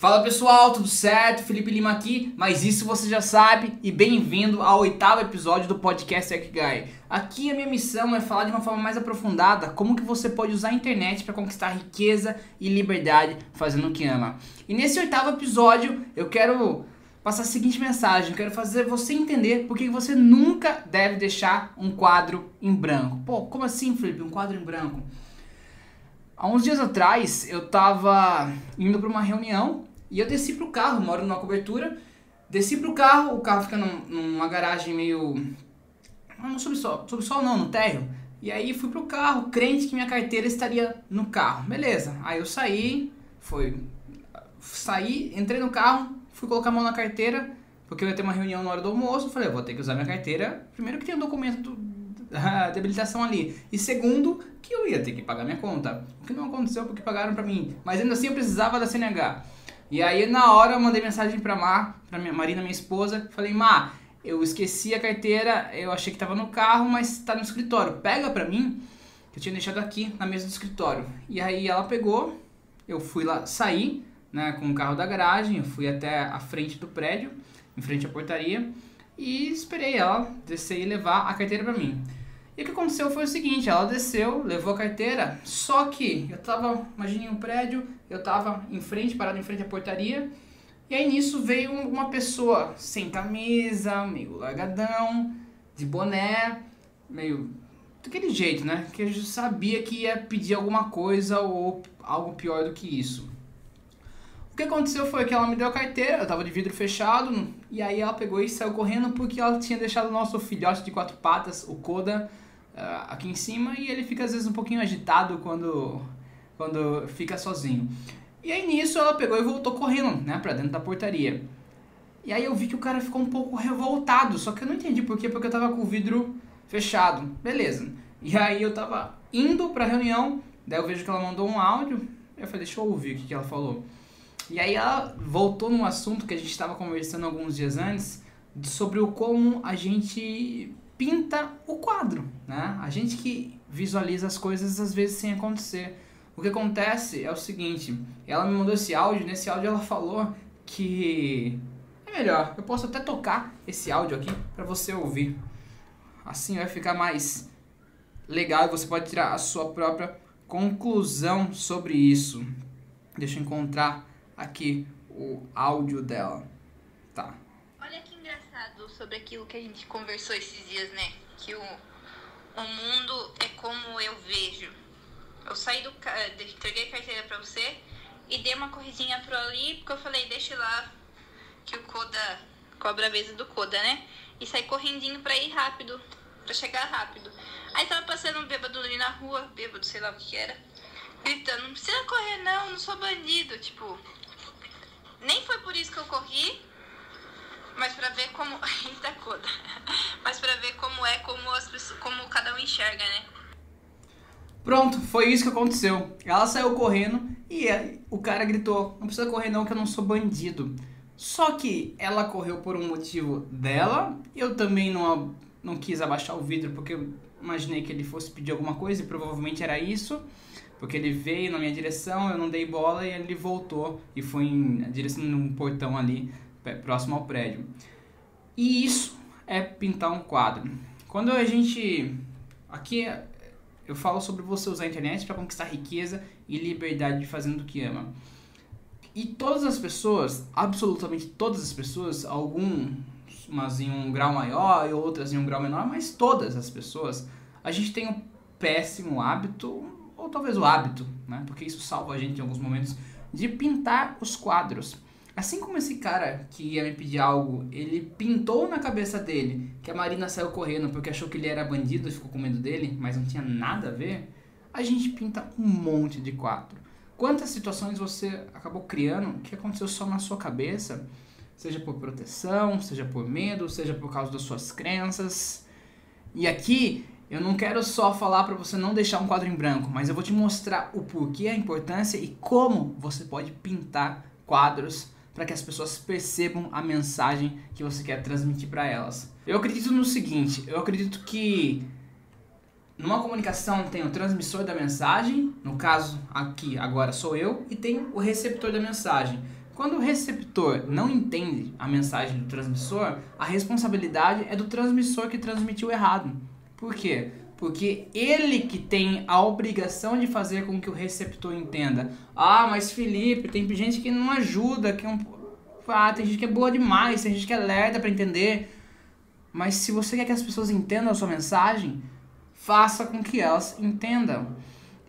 Fala pessoal, tudo certo? Felipe Lima aqui, mas isso você já sabe e bem-vindo ao oitavo episódio do podcast Guy. Aqui a minha missão é falar de uma forma mais aprofundada como que você pode usar a internet para conquistar riqueza e liberdade fazendo o que ama. E nesse oitavo episódio eu quero passar a seguinte mensagem, quero fazer você entender por que você nunca deve deixar um quadro em branco. Pô, como assim, Felipe, um quadro em branco? Há uns dias atrás eu tava indo para uma reunião e eu desci pro carro, moro numa cobertura, desci pro carro, o carro fica num, numa garagem meio. Não subsolo, subsolo não, no térreo. E aí fui pro carro, crente que minha carteira estaria no carro. Beleza. Aí eu saí, foi. Saí, entrei no carro, fui colocar a mão na carteira, porque eu ia ter uma reunião na hora do almoço. Falei, vou ter que usar minha carteira. Primeiro que tem um documento de habilitação ali. E segundo, que eu ia ter que pagar minha conta. O que não aconteceu porque pagaram pra mim. Mas ainda assim eu precisava da CNH. E aí na hora eu mandei mensagem pra Mar, pra minha Marina, minha esposa, falei, Mar, eu esqueci a carteira, eu achei que tava no carro, mas tá no escritório. Pega pra mim, que eu tinha deixado aqui na mesa do escritório. E aí ela pegou, eu fui lá, saí, né, com o carro da garagem, eu fui até a frente do prédio, em frente à portaria, e esperei ela descer e levar a carteira pra mim. E o que aconteceu foi o seguinte, ela desceu, levou a carteira, só que eu tava, imagine um prédio, eu tava em frente, parado em frente à portaria, e aí nisso veio uma pessoa sem camisa, meio largadão, de boné, meio daquele jeito, né? Que eu sabia que ia pedir alguma coisa ou algo pior do que isso. O que aconteceu foi que ela me deu a carteira, eu tava de vidro fechado, e aí ela pegou e saiu correndo porque ela tinha deixado o nosso filhote de quatro patas, o Koda, uh, aqui em cima e ele fica às vezes um pouquinho agitado quando, quando fica sozinho. E aí nisso ela pegou e voltou correndo, né, pra dentro da portaria. E aí eu vi que o cara ficou um pouco revoltado, só que eu não entendi por quê, porque eu tava com o vidro fechado. Beleza. E aí eu tava indo pra reunião, daí eu vejo que ela mandou um áudio, eu falei, deixa eu ouvir o que, que ela falou. E aí ela voltou num assunto que a gente estava conversando alguns dias antes, sobre o como a gente pinta o quadro, né? A gente que visualiza as coisas às vezes sem acontecer. O que acontece é o seguinte, ela me mandou esse áudio, nesse áudio ela falou que é melhor, eu posso até tocar esse áudio aqui para você ouvir. Assim vai ficar mais legal e você pode tirar a sua própria conclusão sobre isso. Deixa eu encontrar aqui o áudio dela. Tá sobre aquilo que a gente conversou esses dias, né? Que o, o mundo é como eu vejo. Eu saí do. Entreguei a carteira pra você e dei uma corridinha pro ali, porque eu falei, deixa lá que o Coda cobra a vez do Coda, né? E saí correndinho pra ir rápido, pra chegar rápido. Aí tava passando um bêbado ali na rua, bêbado, sei lá o que era, gritando, não precisa correr não, não sou bandido, tipo. Nem foi por isso que eu corri, mas para ver como ainda coda. Mas para ver como é como as pessoas, como cada um enxerga, né? Pronto, foi isso que aconteceu. Ela saiu correndo e o cara gritou: "Não precisa correr não, que eu não sou bandido". Só que ela correu por um motivo dela. Eu também não não quis abaixar o vidro porque eu imaginei que ele fosse pedir alguma coisa e provavelmente era isso. Porque ele veio na minha direção, eu não dei bola e ele voltou e foi em direção num portão ali próximo ao prédio. E isso é pintar um quadro. Quando a gente aqui eu falo sobre você usar a internet para conquistar riqueza e liberdade fazendo o que ama. E todas as pessoas, absolutamente todas as pessoas, algumas em um grau maior e outras em um grau menor, mas todas as pessoas, a gente tem um péssimo hábito, ou talvez o hábito, né? Porque isso salva a gente em alguns momentos, de pintar os quadros. Assim como esse cara que ia me pedir algo, ele pintou na cabeça dele que a Marina saiu correndo porque achou que ele era bandido e ficou com medo dele, mas não tinha nada a ver, a gente pinta um monte de quadro. Quantas situações você acabou criando que aconteceu só na sua cabeça, seja por proteção, seja por medo, seja por causa das suas crenças. E aqui eu não quero só falar para você não deixar um quadro em branco, mas eu vou te mostrar o porquê, a importância e como você pode pintar quadros para que as pessoas percebam a mensagem que você quer transmitir para elas. Eu acredito no seguinte, eu acredito que numa comunicação tem o transmissor da mensagem, no caso aqui agora sou eu, e tem o receptor da mensagem. Quando o receptor não entende a mensagem do transmissor, a responsabilidade é do transmissor que transmitiu errado. Por quê? Porque ele que tem a obrigação de fazer com que o receptor entenda. Ah, mas Felipe, tem gente que não ajuda, que é um... ah, tem gente que é boa demais, tem gente que é lerda para entender. Mas se você quer que as pessoas entendam a sua mensagem, faça com que elas entendam.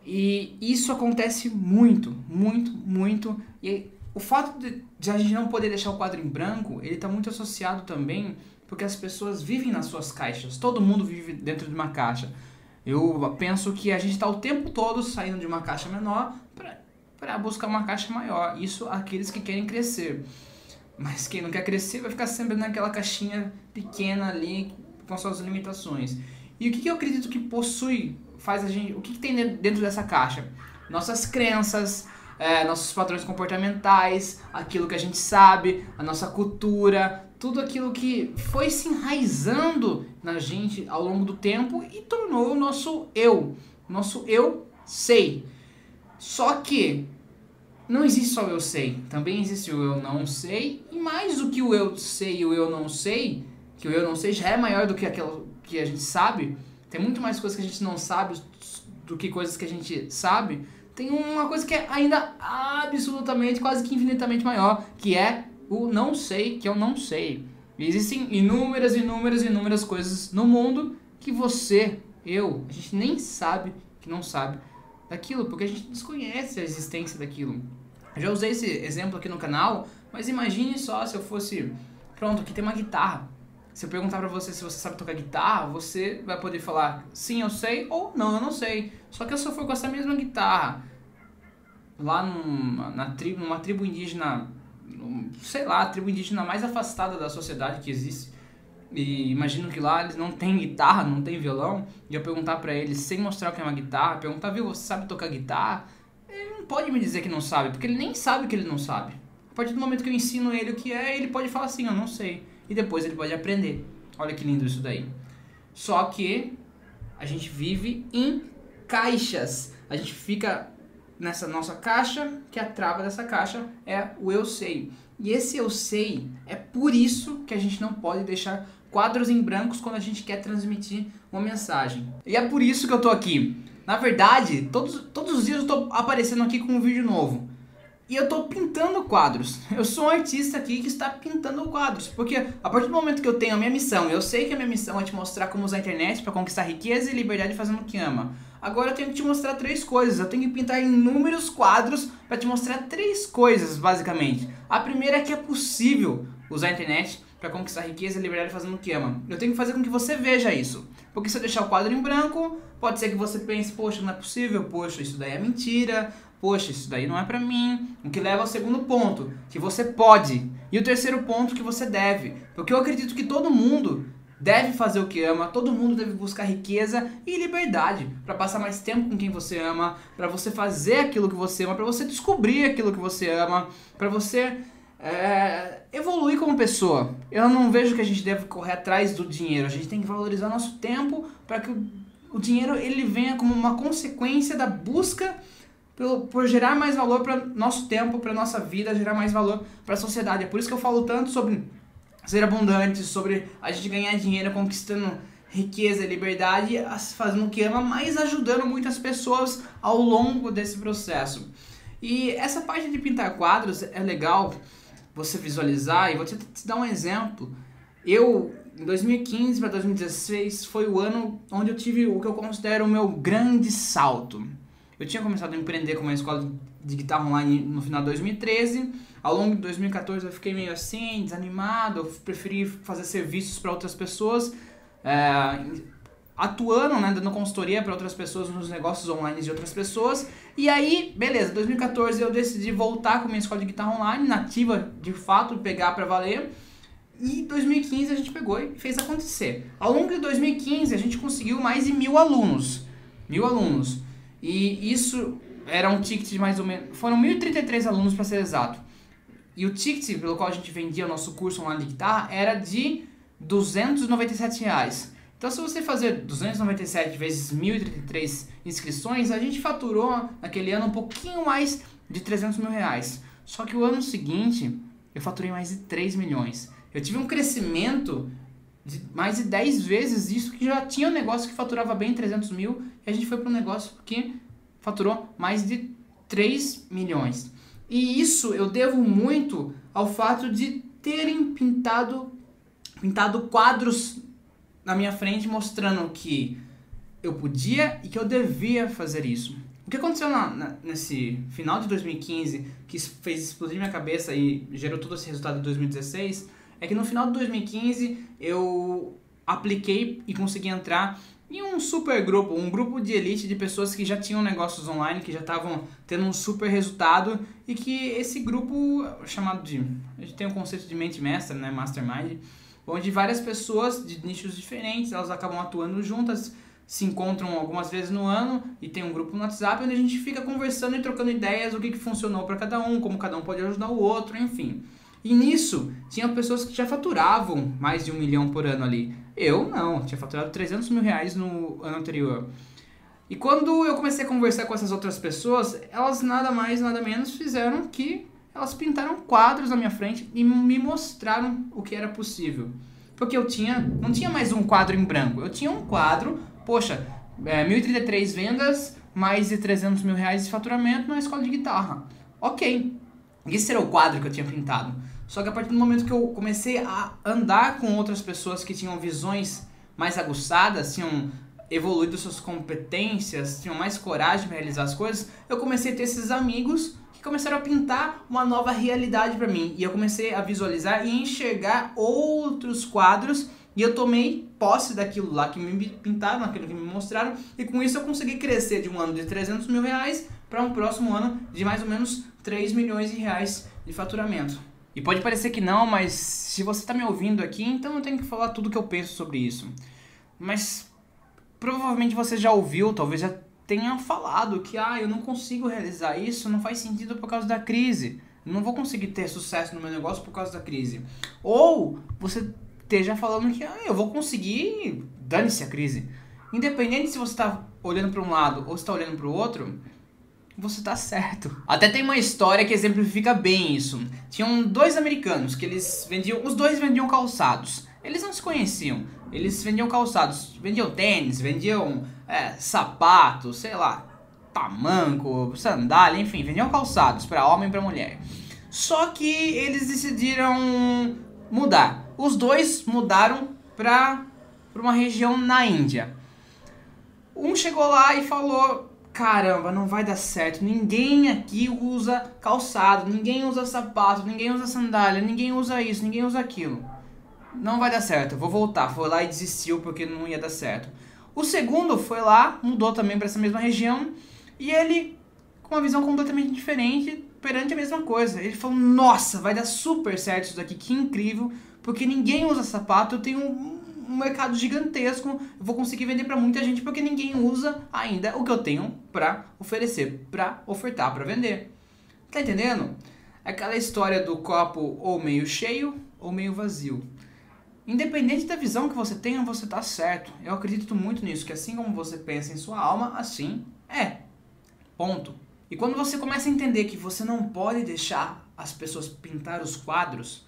E isso acontece muito, muito, muito. E o fato de, a gente não poder deixar o quadro em branco, ele está muito associado também porque as pessoas vivem nas suas caixas. Todo mundo vive dentro de uma caixa. Eu penso que a gente está o tempo todo saindo de uma caixa menor para buscar uma caixa maior. Isso aqueles que querem crescer. Mas quem não quer crescer vai ficar sempre naquela caixinha pequena ali com suas limitações. E o que, que eu acredito que possui, faz a gente. O que, que tem dentro dessa caixa? Nossas crenças, é, nossos padrões comportamentais, aquilo que a gente sabe, a nossa cultura, tudo aquilo que foi se enraizando na gente ao longo do tempo e tornou o nosso eu. Nosso eu sei. Só que não existe só o eu sei, também existe o eu não sei, e mais do que o eu sei e o eu não sei, que o eu não sei já é maior do que aquilo que a gente sabe, tem muito mais coisas que a gente não sabe do que coisas que a gente sabe, tem uma coisa que é ainda absolutamente, quase que infinitamente maior, que é o não sei, que eu não sei. Existem inúmeras, inúmeras, inúmeras coisas no mundo que você, eu, a gente nem sabe que não sabe daquilo, porque a gente desconhece a existência daquilo. Eu já usei esse exemplo aqui no canal, mas imagine só se eu fosse, pronto, aqui tem uma guitarra. Se eu perguntar pra você se você sabe tocar guitarra, você vai poder falar sim, eu sei, ou não, eu não sei. Só que se eu for com essa mesma guitarra lá num, na tribo, numa tribo indígena sei lá, a tribo indígena mais afastada da sociedade que existe. E imagino que lá eles não têm guitarra, não tem violão. E eu perguntar para eles, sem mostrar o que é uma guitarra, perguntar, viu, você sabe tocar guitarra? Ele não pode me dizer que não sabe, porque ele nem sabe que ele não sabe. A partir do momento que eu ensino ele o que é, ele pode falar assim, eu não sei. E depois ele pode aprender. Olha que lindo isso daí. Só que a gente vive em caixas. A gente fica nessa nossa caixa, que a trava dessa caixa é o eu sei. E esse eu sei é por isso que a gente não pode deixar quadros em brancos quando a gente quer transmitir uma mensagem. E é por isso que eu tô aqui. Na verdade, todos, todos os dias eu tô aparecendo aqui com um vídeo novo. E eu tô pintando quadros. Eu sou um artista aqui que está pintando quadros. Porque a partir do momento que eu tenho a minha missão, eu sei que a minha missão é te mostrar como usar a internet para conquistar riqueza e liberdade fazendo o que ama. Agora eu tenho que te mostrar três coisas. Eu tenho que pintar inúmeros quadros para te mostrar três coisas, basicamente. A primeira é que é possível usar a internet para conquistar riqueza e liberdade fazendo o que ama. Eu tenho que fazer com que você veja isso. Porque se eu deixar o quadro em branco, pode ser que você pense, poxa, não é possível, poxa, isso daí é mentira, poxa, isso daí não é para mim. O que leva ao segundo ponto, que você pode. E o terceiro ponto, que você deve. Porque eu acredito que todo mundo deve fazer o que ama, todo mundo deve buscar riqueza e liberdade para passar mais tempo com quem você ama, para você fazer aquilo que você ama, para você descobrir aquilo que você ama, para você é, evoluir como pessoa. Eu não vejo que a gente deve correr atrás do dinheiro, a gente tem que valorizar nosso tempo para que o, o dinheiro ele venha como uma consequência da busca por, gerar mais valor para nosso tempo, para nossa vida, gerar mais valor para a sociedade. É por isso que eu falo tanto sobre ser abundante, sobre a gente ganhar dinheiro conquistando riqueza, liberdade, fazendo o que ama, mas ajudando muitas pessoas ao longo desse processo. E essa parte de pintar quadros é legal você visualizar e vou te, te dar um exemplo. Eu, em 2015 para 2016, foi o ano onde eu tive o que eu considero o meu grande salto. Eu tinha começado a empreender com uma escola de guitarra online no final de 2013 ao longo de 2014 eu fiquei meio assim, desanimado, eu preferi fazer serviços para outras pessoas, é, atuando, né, dando consultoria para outras pessoas nos negócios online de outras pessoas. E aí, beleza, 2014 eu decidi voltar com minha escola de guitarra online, nativa de fato, pegar para valer. E 2015 a gente pegou e fez acontecer. Ao longo de 2015 a gente conseguiu mais de mil alunos. Mil alunos. E isso era um ticket de mais ou menos. Foram 1.033 alunos para ser exato. E o ticket pelo qual a gente vendia o nosso curso online de guitarra era de 297 reais. Então, se você fazer 297 vezes 1.033 inscrições, a gente faturou naquele ano um pouquinho mais de 300 mil reais. Só que o ano seguinte eu faturei mais de 3 milhões. Eu tive um crescimento de mais de 10 vezes isso que já tinha um negócio que faturava bem 300 mil e a gente foi para um negócio que faturou mais de 3 milhões. E isso eu devo muito ao fato de terem pintado pintado quadros na minha frente mostrando que eu podia e que eu devia fazer isso. O que aconteceu na, na, nesse final de 2015 que fez explodir minha cabeça e gerou todo esse resultado em 2016 é que no final de 2015 eu apliquei e consegui entrar em um super grupo, um grupo de elite de pessoas que já tinham negócios online, que já estavam tendo um super resultado e que esse grupo chamado de, a gente tem um conceito de mente mestra, né, mastermind, onde várias pessoas de nichos diferentes, elas acabam atuando juntas, se encontram algumas vezes no ano e tem um grupo no WhatsApp onde a gente fica conversando e trocando ideias, o que, que funcionou para cada um, como cada um pode ajudar o outro, enfim. E nisso, tinha pessoas que já faturavam mais de um milhão por ano ali. Eu não, tinha faturado 300 mil reais no ano anterior. E quando eu comecei a conversar com essas outras pessoas, elas nada mais, nada menos fizeram que elas pintaram quadros na minha frente e me mostraram o que era possível. Porque eu tinha, não tinha mais um quadro em branco, eu tinha um quadro, poxa, é, 1.033 vendas, mais de 300 mil reais de faturamento na escola de guitarra. Ok, esse era o quadro que eu tinha pintado. Só que a partir do momento que eu comecei a andar com outras pessoas que tinham visões mais aguçadas, tinham evoluído suas competências, tinham mais coragem para realizar as coisas, eu comecei a ter esses amigos que começaram a pintar uma nova realidade para mim. E eu comecei a visualizar e enxergar outros quadros e eu tomei posse daquilo lá que me pintaram, aquilo que me mostraram, e com isso eu consegui crescer de um ano de 300 mil reais para um próximo ano de mais ou menos 3 milhões de reais de faturamento. E pode parecer que não, mas se você está me ouvindo aqui, então eu tenho que falar tudo o que eu penso sobre isso. Mas provavelmente você já ouviu, talvez já tenha falado que ah, eu não consigo realizar isso, não faz sentido por causa da crise. Não vou conseguir ter sucesso no meu negócio por causa da crise. Ou você esteja falando que ah, eu vou conseguir, dane-se a crise. Independente se você está olhando para um lado ou está olhando para o outro, você tá certo. Até tem uma história que exemplifica bem isso. Tinham dois americanos que eles vendiam, os dois vendiam calçados. Eles não se conheciam. Eles vendiam calçados, vendiam tênis, vendiam é, sapatos, sei lá, tamanco, sandália, enfim, vendiam calçados para homem e para mulher. Só que eles decidiram mudar. Os dois mudaram para uma região na Índia. Um chegou lá e falou: caramba, não vai dar certo. Ninguém aqui usa calçado, ninguém usa sapato, ninguém usa sandália, ninguém usa isso, ninguém usa aquilo. Não vai dar certo, vou voltar. Foi lá e desistiu porque não ia dar certo. O segundo foi lá, mudou também para essa mesma região e ele com uma visão completamente diferente perante a mesma coisa. Ele falou: "Nossa, vai dar super certo isso daqui, que incrível, porque ninguém usa sapato, eu tenho um mercado gigantesco, vou conseguir vender para muita gente porque ninguém usa ainda o que eu tenho para oferecer, para ofertar, para vender. Tá entendendo? Aquela história do copo ou meio cheio ou meio vazio. Independente da visão que você tenha, você tá certo. Eu acredito muito nisso, que assim como você pensa em sua alma, assim é. Ponto. E quando você começa a entender que você não pode deixar as pessoas pintar os quadros,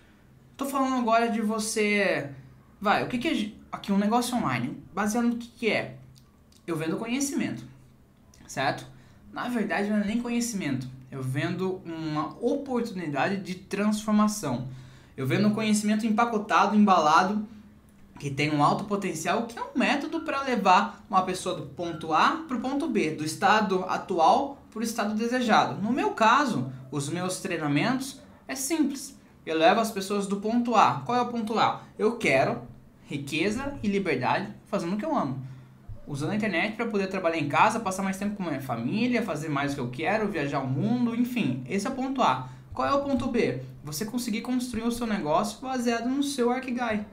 tô falando agora de você Vai, o que, que é aqui um negócio online? Baseado no que, que é? Eu vendo conhecimento, certo? Na verdade, não é nem conhecimento. Eu vendo uma oportunidade de transformação. Eu vendo um conhecimento empacotado, embalado, que tem um alto potencial, que é um método para levar uma pessoa do ponto A para o ponto B, do estado atual para o estado desejado. No meu caso, os meus treinamentos é simples. Eu levo as pessoas do ponto A. Qual é o ponto A? Eu quero riqueza e liberdade fazendo o que eu amo. Usando a internet para poder trabalhar em casa, passar mais tempo com minha família, fazer mais o que eu quero, viajar o mundo, enfim. Esse é o ponto A. Qual é o ponto B? Você conseguir construir o seu negócio baseado no seu Arkigai.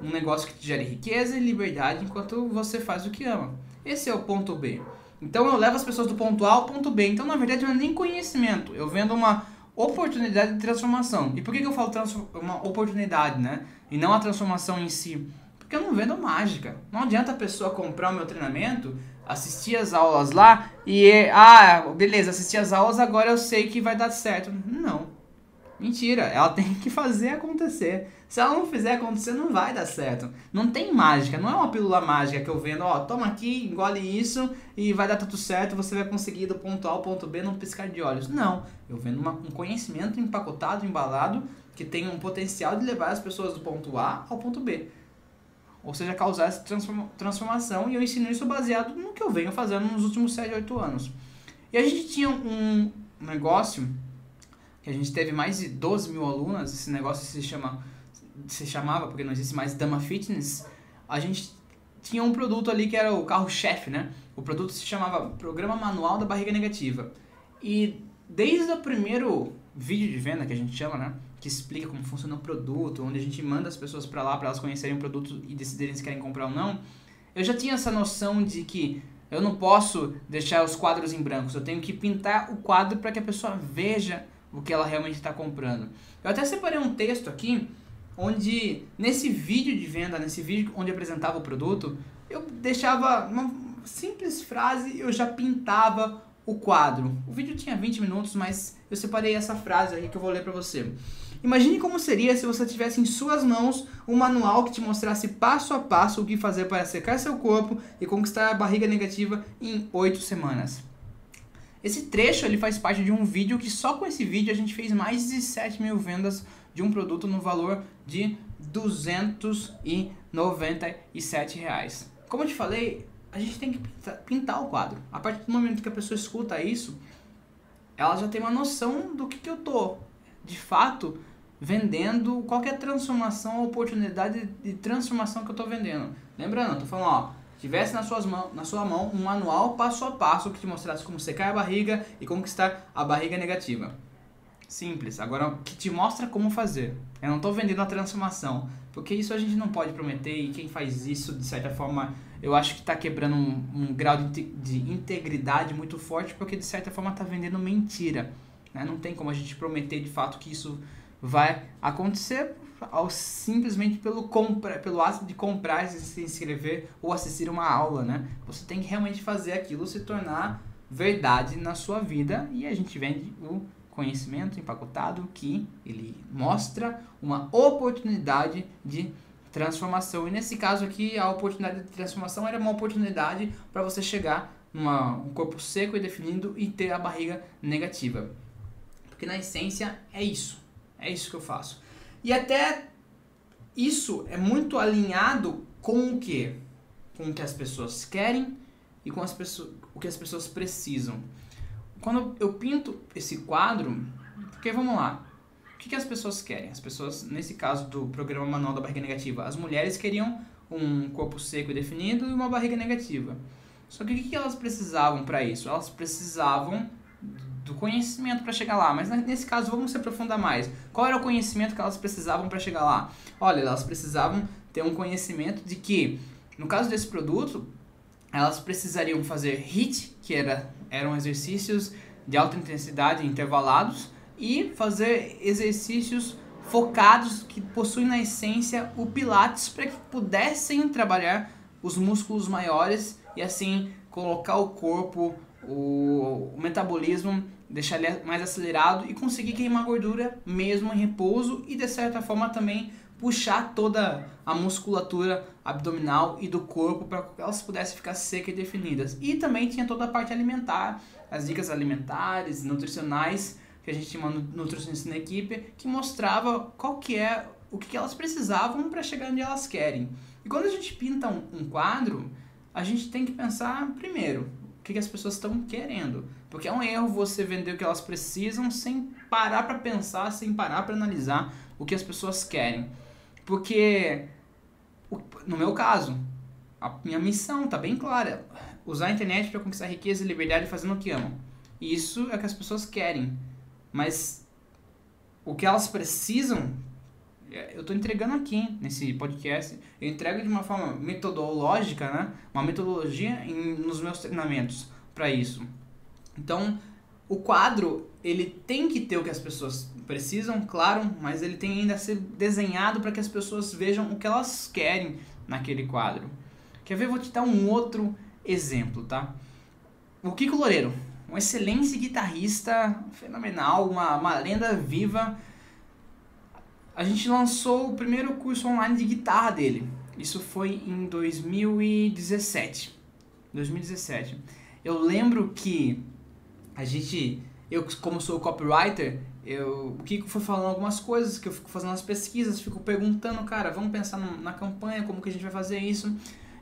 Um negócio que te gere riqueza e liberdade enquanto você faz o que ama. Esse é o ponto B. Então eu levo as pessoas do ponto A ao ponto B. Então, na verdade, não é nem conhecimento. Eu vendo uma oportunidade de transformação. E por que, que eu falo uma oportunidade, né? E não a transformação em si? Porque eu não vendo mágica. Não adianta a pessoa comprar o meu treinamento, assisti as aulas lá e, ah, beleza, assisti as aulas, agora eu sei que vai dar certo. Não. Mentira, ela tem que fazer acontecer. Se ela não fizer acontecer, não vai dar certo. Não tem mágica, não é uma pílula mágica que eu vendo, ó, toma aqui, engole isso e vai dar tudo certo, você vai conseguir do ponto A ao ponto B num piscar de olhos. Não, eu vendo uma, um conhecimento empacotado, embalado, que tem um potencial de levar as pessoas do ponto A ao ponto B. Ou seja, causar essa transformação e eu ensino isso baseado no que eu venho fazendo nos últimos 7, 8 anos. E a gente tinha um negócio que a gente teve mais de 12 mil alunas, esse negócio se chama se chamava, porque não existe mais Dama Fitness, a gente tinha um produto ali que era o carro-chefe, né? O produto se chamava Programa Manual da Barriga Negativa. E desde o primeiro vídeo de venda que a gente chama, né? Que explica como funciona o produto, onde a gente manda as pessoas para lá para elas conhecerem o produto e decidirem se querem comprar ou não. Eu já tinha essa noção de que eu não posso deixar os quadros em brancos, eu tenho que pintar o quadro para que a pessoa veja o que ela realmente está comprando. Eu até separei um texto aqui, onde nesse vídeo de venda, nesse vídeo onde apresentava o produto, eu deixava uma simples frase, eu já pintava o quadro. O vídeo tinha 20 minutos, mas eu separei essa frase aqui que eu vou ler para você. Imagine como seria se você tivesse em suas mãos um manual que te mostrasse passo a passo o que fazer para secar seu corpo e conquistar a barriga negativa em 8 semanas. Esse trecho ele faz parte de um vídeo que só com esse vídeo a gente fez mais de 7 mil vendas de um produto no valor de 297 reais. Como eu te falei, a gente tem que pintar o quadro. A partir do momento que a pessoa escuta isso, ela já tem uma noção do que, que eu tô, de fato, vendendo, qualquer transformação, oportunidade de transformação que eu tô vendendo. Lembrando, tô falando, ó, tivesse nas suas mãos, na sua mão um manual passo a passo que te mostrasse como secar a barriga e conquistar a barriga negativa. Simples. Agora, que te mostra como fazer. Eu não estou vendendo a transformação, porque isso a gente não pode prometer e quem faz isso, de certa forma, eu acho que está quebrando um, um, grau de, de integridade muito forte, porque de certa forma está vendendo mentira. Né? Não tem como a gente prometer de fato que isso vai acontecer ao, simplesmente pelo, compra, pelo ato de comprar, se inscrever ou assistir uma aula, né? Você tem que realmente fazer aquilo se tornar verdade na sua vida e a gente vende o conhecimento empacotado que ele mostra uma oportunidade de transformação. E nesse caso aqui, a oportunidade de transformação era uma oportunidade para você chegar num um corpo seco e definido e ter a barriga negativa. Porque na essência é isso. É isso que eu faço. E até isso é muito alinhado com o que? Com o que as pessoas querem e com as pessoas, o que as pessoas precisam. Quando eu pinto esse quadro, porque vamos lá, o que, que as pessoas querem? As pessoas, nesse caso do programa Manual da Barriga Negativa, as mulheres queriam um corpo seco e definido e uma barriga negativa. Só que o que, que elas precisavam para isso? Elas precisavam do conhecimento para chegar lá. Mas nesse caso, vamos se aprofundar mais. Qual era o conhecimento que elas precisavam para chegar lá? Olha, elas precisavam ter um conhecimento de que, no caso desse produto, elas precisariam fazer HIIT, que era, eram exercícios de alta intensidade intervalados, e fazer exercícios focados que possuem na essência o Pilates para que pudessem trabalhar os músculos maiores e assim colocar o corpo, o, o metabolismo deixar ele mais acelerado e conseguir queimar gordura mesmo em repouso e de certa forma também puxar toda a musculatura abdominal e do corpo para que elas pudessem ficar secas e definidas. E também tinha toda a parte alimentar, as dicas alimentares, nutricionais, que a gente tinha uma nutricionista na equipe, que mostrava qual que é o que elas precisavam para chegar onde elas querem. E quando a gente pinta um, quadro, a gente tem que pensar primeiro, que, que as pessoas estão querendo. Porque é um erro você vender o que elas precisam sem parar para pensar, sem parar para analisar o que as pessoas querem. Porque, no meu caso, a minha missão está bem clara: usar a internet para conquistar riqueza e liberdade fazendo o que amam. Isso é o que as pessoas querem. Mas o que elas precisam, é, eu estou entregando aqui nesse podcast. Eu entrego de uma forma metodológica, né? Uma metodologia em, nos meus treinamentos para isso. Então, o quadro, ele tem que ter o que as pessoas precisam, claro, mas ele tem ainda a ser desenhado para que as pessoas vejam o que elas querem naquele quadro. Quer ver? Vou te dar um outro exemplo, tá? O Kiko Loureiro, um excelente guitarrista, fenomenal, uma, uma lenda viva. A gente lançou o primeiro curso online de guitarra dele. Isso foi em 2017. 2017. Eu lembro que a gente, eu como sou copywriter, eu, o Kiko foi falando algumas coisas que eu fico fazendo as pesquisas, fico perguntando, cara, vamos pensar no, na campanha, como que a gente vai fazer isso.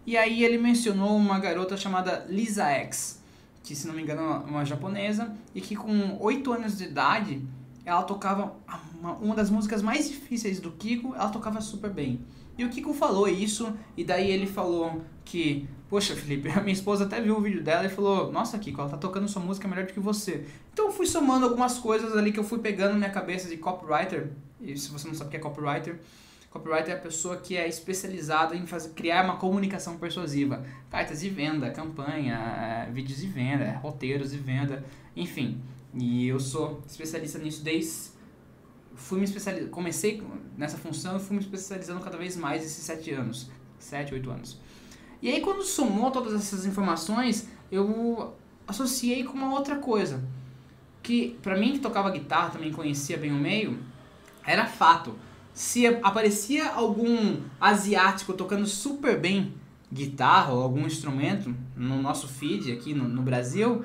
E aí ele mencionou uma garota chamada Lisa X, que se não me engano é uma japonesa, e que com 8 anos de idade ela tocava uma, uma das músicas mais difíceis do Kiko, ela tocava super bem. E o Kiko falou isso, e daí ele falou que, poxa Felipe, a minha esposa até viu o vídeo dela e falou, nossa Kiko, ela tá tocando sua música melhor do que você. Então eu fui somando algumas coisas ali que eu fui pegando na minha cabeça de copywriter, e se você não sabe o que é copywriter, copywriter é a pessoa que é especializada em fazer, criar uma comunicação persuasiva. Cartas de venda, campanha, vídeos de venda, roteiros de venda, enfim. E eu sou especialista nisso desde fui me especializando, comecei nessa função e fui me especializando cada vez mais esses sete anos, sete, oito anos. E aí quando somou todas essas informações, eu associei com uma outra coisa, que para mim que tocava guitarra, também conhecia bem o meio, era fato. Se aparecia algum asiático tocando super bem guitarra ou algum instrumento no nosso feed aqui no, no Brasil,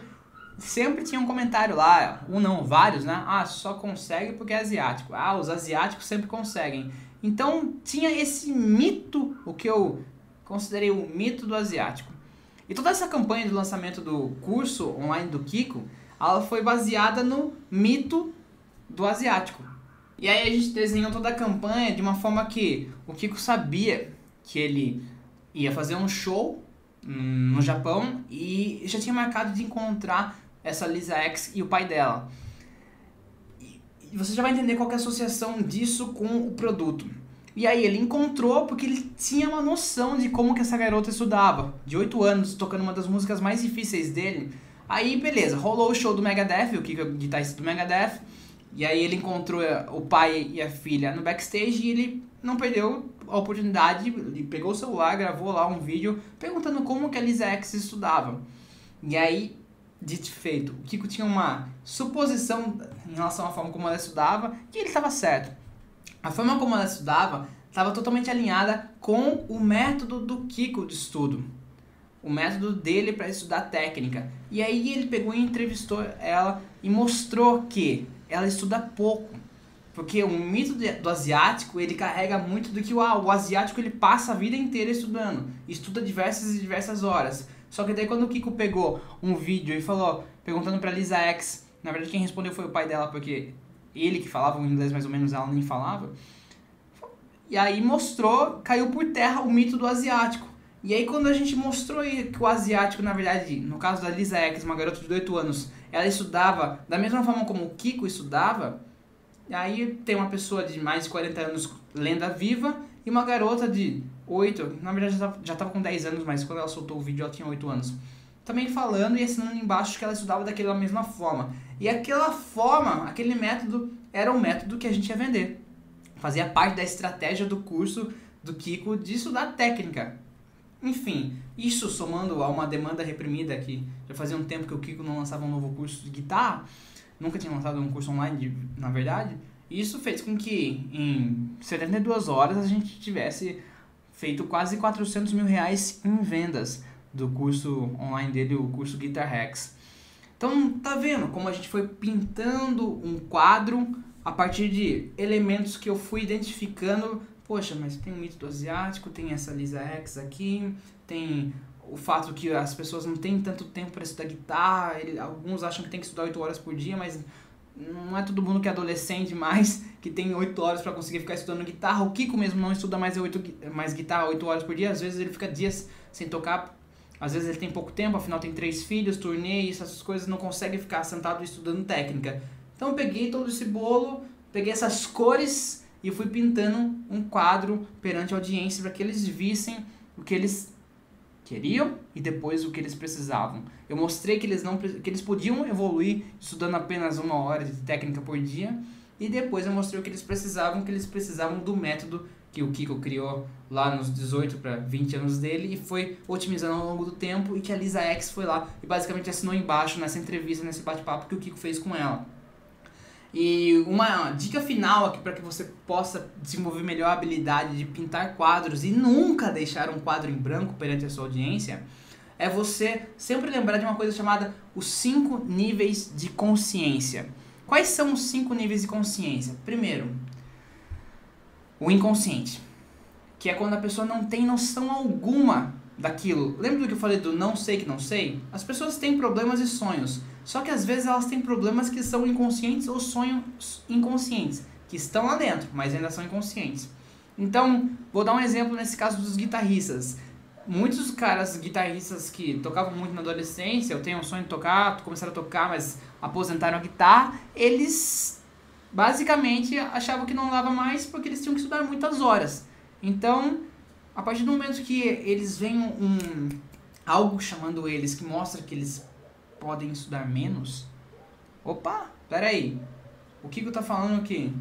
sempre tinha um comentário lá, um não, vários, né? Ah, só consegue porque é asiático. Ah, os asiáticos sempre conseguem. Então tinha esse mito, o que eu considerei o mito do asiático. E toda essa campanha de lançamento do curso online do Kiko, ela foi baseada no mito do asiático. E aí a gente desenhou toda a campanha de uma forma que o Kiko sabia que ele ia fazer um show no Japão e já tinha marcado de encontrar essa Lisa X e o pai dela. E você já vai entender qual é a associação disso com o produto. E aí ele encontrou porque ele tinha uma noção de como que essa garota estudava. De 8 anos, tocando uma das músicas mais difíceis dele. Aí, beleza, rolou o show do Megadeth, o que é o guitarrista do Megadeth. E aí ele encontrou o pai e a filha no backstage e ele não perdeu a oportunidade, ele pegou o celular, gravou lá um vídeo perguntando como que a Lisa X estudava. E aí dito feito, o Kiko tinha uma suposição em relação à forma como ela estudava que ele estava certo. A forma como ela estudava estava totalmente alinhada com o método do Kiko de estudo. O método dele para estudar técnica. E aí ele pegou e entrevistou ela e mostrou que ela estuda pouco. Porque o mito do asiático, ele carrega muito do que o, o asiático ele passa a vida inteira estudando. Estuda diversas e diversas horas. Só que daí quando o Kiko pegou um vídeo e falou, perguntando pra Lisa X, na verdade quem respondeu foi o pai dela, porque ele que falava o inglês mais ou menos, ela nem falava. E aí mostrou, caiu por terra o mito do asiático. E aí quando a gente mostrou que o asiático, na verdade, no caso da Lisa X, uma garota de 8 anos, ela estudava da mesma forma como o Kiko estudava, aí tem uma pessoa de mais de 40 anos, lenda viva, e uma garota de 8, na verdade já estava com 10 anos, mas quando ela soltou o vídeo ela tinha 8 anos. Também falando e assinando embaixo que ela estudava daquela mesma forma. E aquela forma, aquele método, era o método que a gente ia vender. Fazia parte da estratégia do curso do Kiko de estudar técnica. Enfim, isso somando a uma demanda reprimida que já fazia um tempo que o Kiko não lançava um novo curso de guitarra, nunca tinha lançado um curso online, na verdade, isso fez com que em 72 horas a gente tivesse feito quase 400 mil reais em vendas do curso online dele, o curso Guitar Hacks. Então, tá vendo como a gente foi pintando um quadro a partir de elementos que eu fui identificando. Poxa, mas tem o mito do asiático, tem essa Lisa X aqui, tem o fato que as pessoas não têm tanto tempo para estudar guitarra, ele, alguns acham que tem que estudar 8 horas por dia, mas não é todo mundo que é adolescente mais, que tem 8 horas para conseguir ficar estudando guitarra. O Kiko mesmo não estuda mais, 8, mais guitarra 8 horas por dia, às vezes ele fica dias sem tocar, às vezes ele tem pouco tempo, afinal tem três filhos, turnê, essas coisas, não consegue ficar sentado estudando técnica. Então eu peguei todo esse bolo, peguei essas cores e fui pintando um quadro perante a audiência para que eles vissem o que eles queriam e depois o que eles precisavam. Eu mostrei que eles não que eles podiam evoluir estudando apenas uma hora de técnica por dia e depois eu mostrei o que eles precisavam, que eles precisavam do método que o Kiko criou lá nos 18 para 20 anos dele e foi otimizando ao longo do tempo e que a Lisa X foi lá e basicamente assinou embaixo nessa entrevista, nesse bate-papo que o Kiko fez com ela. E uma dica final aqui para que você possa desenvolver melhor a habilidade de pintar quadros e nunca deixar um quadro em branco perante a sua audiência é você sempre lembrar de uma coisa chamada os cinco níveis de consciência. Quais são os cinco níveis de consciência? Primeiro, o inconsciente, que é quando a pessoa não tem noção alguma daquilo. Lembra do que eu falei do não sei que não sei? As pessoas têm problemas e sonhos, só que às vezes elas têm problemas que são inconscientes ou sonhos inconscientes, que estão lá dentro, mas ainda são inconscientes. Então, vou dar um exemplo nesse caso dos guitarristas. Muitos caras guitarristas que tocavam muito na adolescência, eu tenho um sonho de tocar, começaram a tocar, mas aposentaram a guitarra, eles basicamente achavam que não dava mais porque eles tinham que estudar muitas horas. Então, a partir do momento que eles veem um algo chamando eles que mostra que eles podem estudar menos, opa, peraí, o que eu tá falando aqui?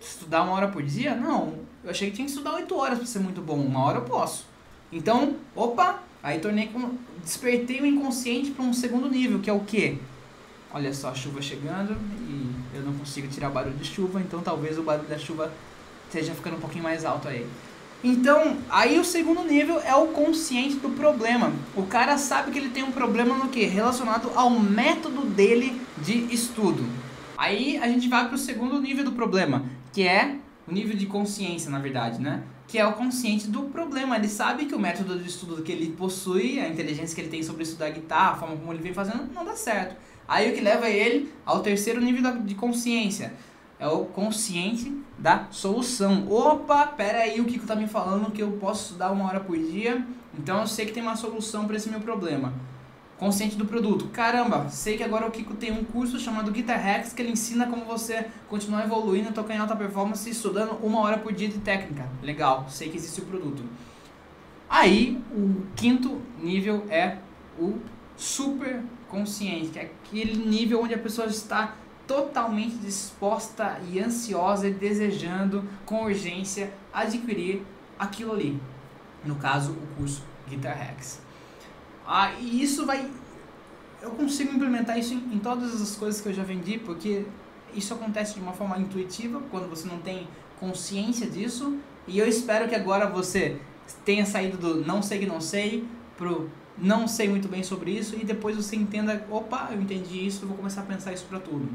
Estudar uma hora por dia? Não, eu achei que tinha que estudar oito horas para ser muito bom, uma hora eu posso. Então, opa, aí tornei com, despertei o inconsciente para um segundo nível, que é o quê? Olha só a chuva chegando e eu não consigo tirar o barulho de chuva, então talvez o barulho da chuva esteja ficando um pouquinho mais alto aí. Então, aí o segundo nível é o consciente do problema. O cara sabe que ele tem um problema no que? Relacionado ao método dele de estudo. Aí a gente vai para o segundo nível do problema, que é o nível de consciência, na verdade, né? Que é o consciente do problema. Ele sabe que o método de estudo que ele possui, a inteligência que ele tem sobre estudar guitarra, a forma como ele vem fazendo, não dá certo. Aí o que leva ele ao terceiro nível de consciência. É o consciente da solução. Opa, pera aí, o Kiko tá me falando que eu posso estudar uma hora por dia, então eu sei que tem uma solução para esse meu problema. Consciente do produto. Caramba, sei que agora o Kiko tem um curso chamado Guitar Hacks que ele ensina como você continuar evoluindo, tocar em alta performance estudando uma hora por dia de técnica. Legal, sei que existe o produto. Aí, o quinto nível é o super consciente, que é aquele nível onde a pessoa está totalmente disposta e ansiosa e desejando com urgência adquirir aquilo ali. No caso, o curso Guitar Hacks. Ah, e isso vai. Eu consigo implementar isso em, em todas as coisas que eu já vendi, porque isso acontece de uma forma intuitiva quando você não tem consciência disso. E eu espero que agora você tenha saído do não sei que não sei pro não sei muito bem sobre isso e depois você entenda, opa, eu entendi isso, eu vou começar a pensar isso para tudo.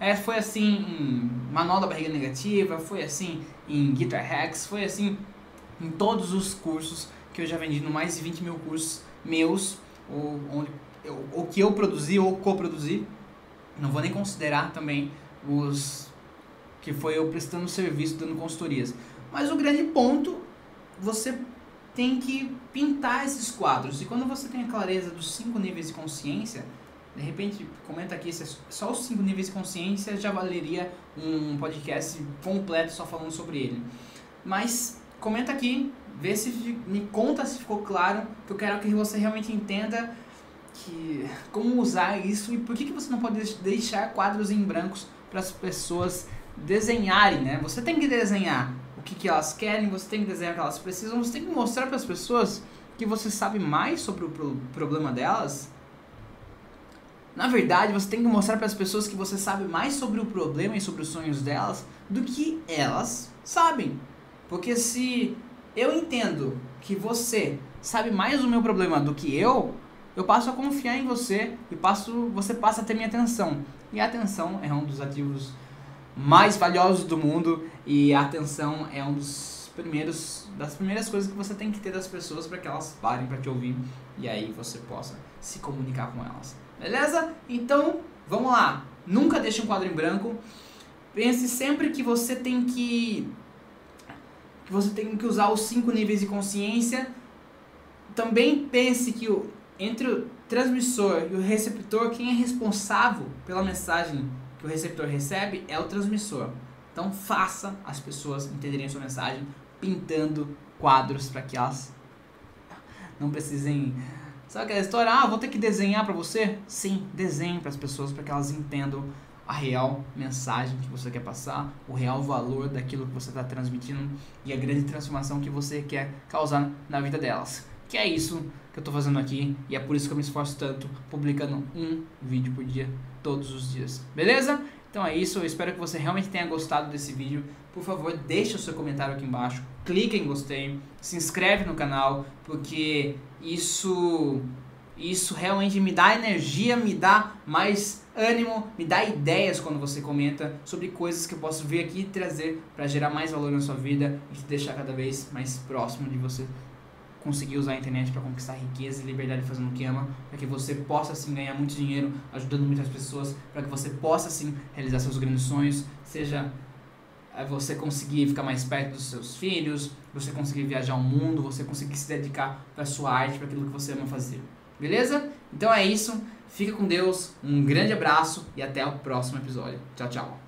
É, foi assim em Manual da Barriga Negativa, foi assim em Guitar Hacks, foi assim em todos os cursos que eu já vendi, no mais de 20 mil cursos meus, ou, onde, o que eu produzi ou coproduzi. Não vou nem considerar também os que foi eu prestando serviço, dando consultorias. Mas o grande ponto, você tem que pintar esses quadros. E quando você tem a clareza dos cinco níveis de consciência, de repente, comenta aqui, se é só os cinco níveis de consciência já valeria um podcast completo só falando sobre ele. Mas comenta aqui, vê se me conta se ficou claro, que eu quero que você realmente entenda que como usar isso e por que, que você não pode deixar quadros em brancos para as pessoas desenharem, né? Você tem que desenhar, que, que elas querem, você tem que desenhar o que elas precisam, você tem que mostrar para as pessoas que você sabe mais sobre o pro problema delas. Na verdade, você tem que mostrar para as pessoas que você sabe mais sobre o problema e sobre os sonhos delas do que elas sabem. Porque se eu entendo que você sabe mais do meu problema do que eu, eu passo a confiar em você e passo, você passa a ter minha atenção. E a atenção é um dos ativos mais valiosos do mundo e a atenção é um dos primeiros das primeiras coisas que você tem que ter das pessoas para que elas parem para te ouvir e aí você possa se comunicar com elas. Beleza? Então, vamos lá. Nunca deixe um quadro em branco. Pense sempre que você tem que que você tem que usar os cinco níveis de consciência. Também pense que o, entre o transmissor e o receptor, quem é responsável pela mensagem que o receptor recebe é o transmissor. Então faça as pessoas entenderem a sua mensagem pintando quadros para que elas não precisem. Sabe aquela história? Ah, vou ter que desenhar para você? Sim, desenhe para as pessoas para que elas entendam a real mensagem que você quer passar, o real valor daquilo que você está transmitindo e a grande transformação que você quer causar na vida delas. Que é isso que eu estou fazendo aqui e é por isso que eu me esforço tanto publicando um vídeo por dia todos os dias. Beleza? Então é isso, eu espero que você realmente tenha gostado desse vídeo. Por favor, deixe o seu comentário aqui embaixo, clique em gostei, se inscreve no canal, porque isso isso realmente me dá energia, me dá mais ânimo, me dá ideias quando você comenta sobre coisas que eu posso vir aqui e trazer para gerar mais valor na sua vida e te deixar cada vez mais próximo de você conseguir usar a internet para conquistar riqueza e liberdade fazendo o que ama, para que você possa assim ganhar muito dinheiro, ajudando muitas pessoas, para que você possa assim realizar seus grandes sonhos, seja eh, você conseguir ficar mais perto dos seus filhos, você conseguir viajar o mundo, você conseguir se dedicar para sua arte, para aquilo que você ama fazer. Beleza? Então é isso. Fica com Deus. Um grande abraço e até o próximo episódio. Tchau, tchau.